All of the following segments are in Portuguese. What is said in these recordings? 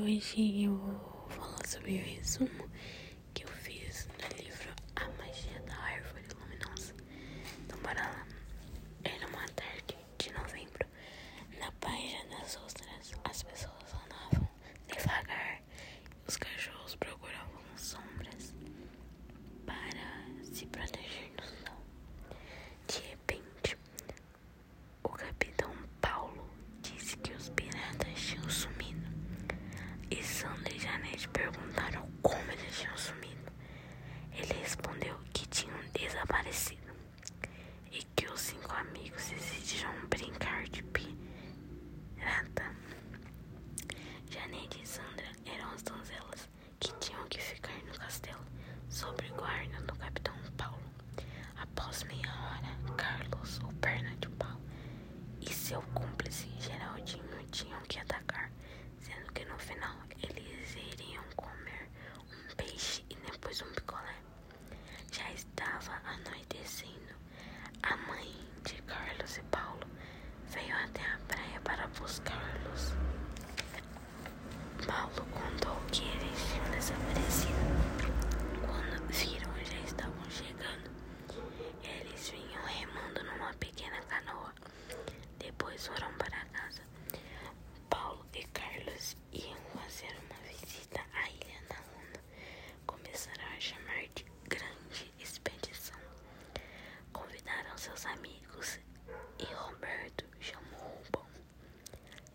hoje eu vou falar sobre o resumo. decidiram brincar de amigos e Roberto chamou o bom.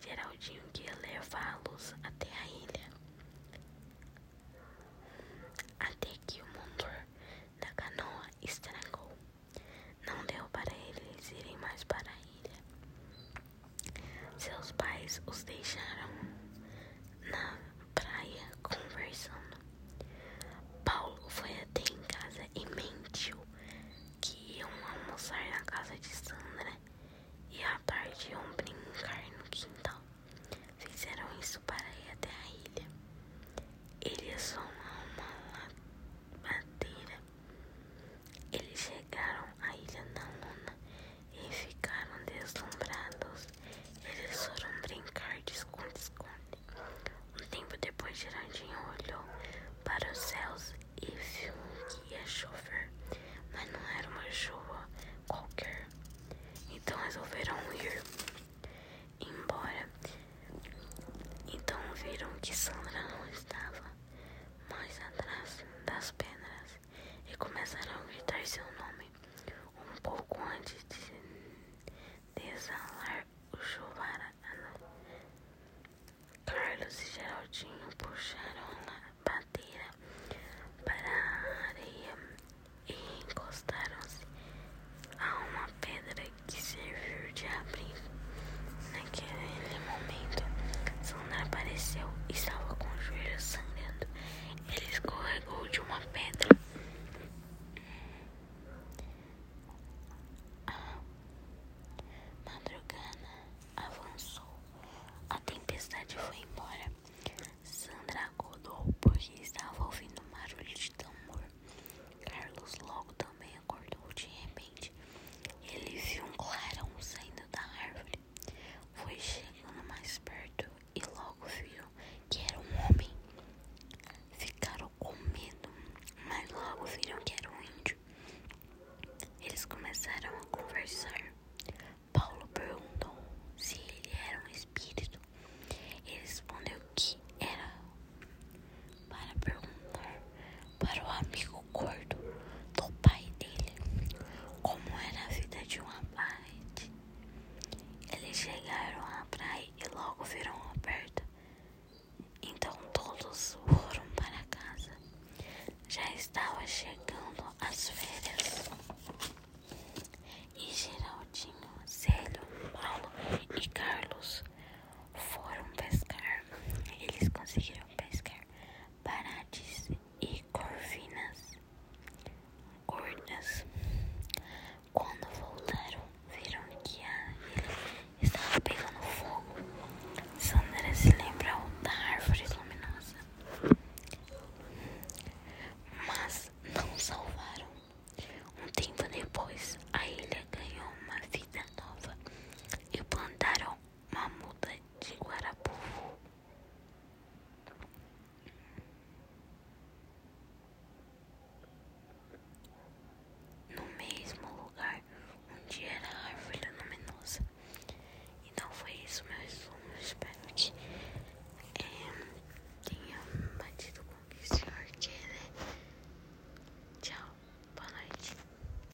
Geraldinho que ia levá-lo Sandra não estava mais atrás das pernas.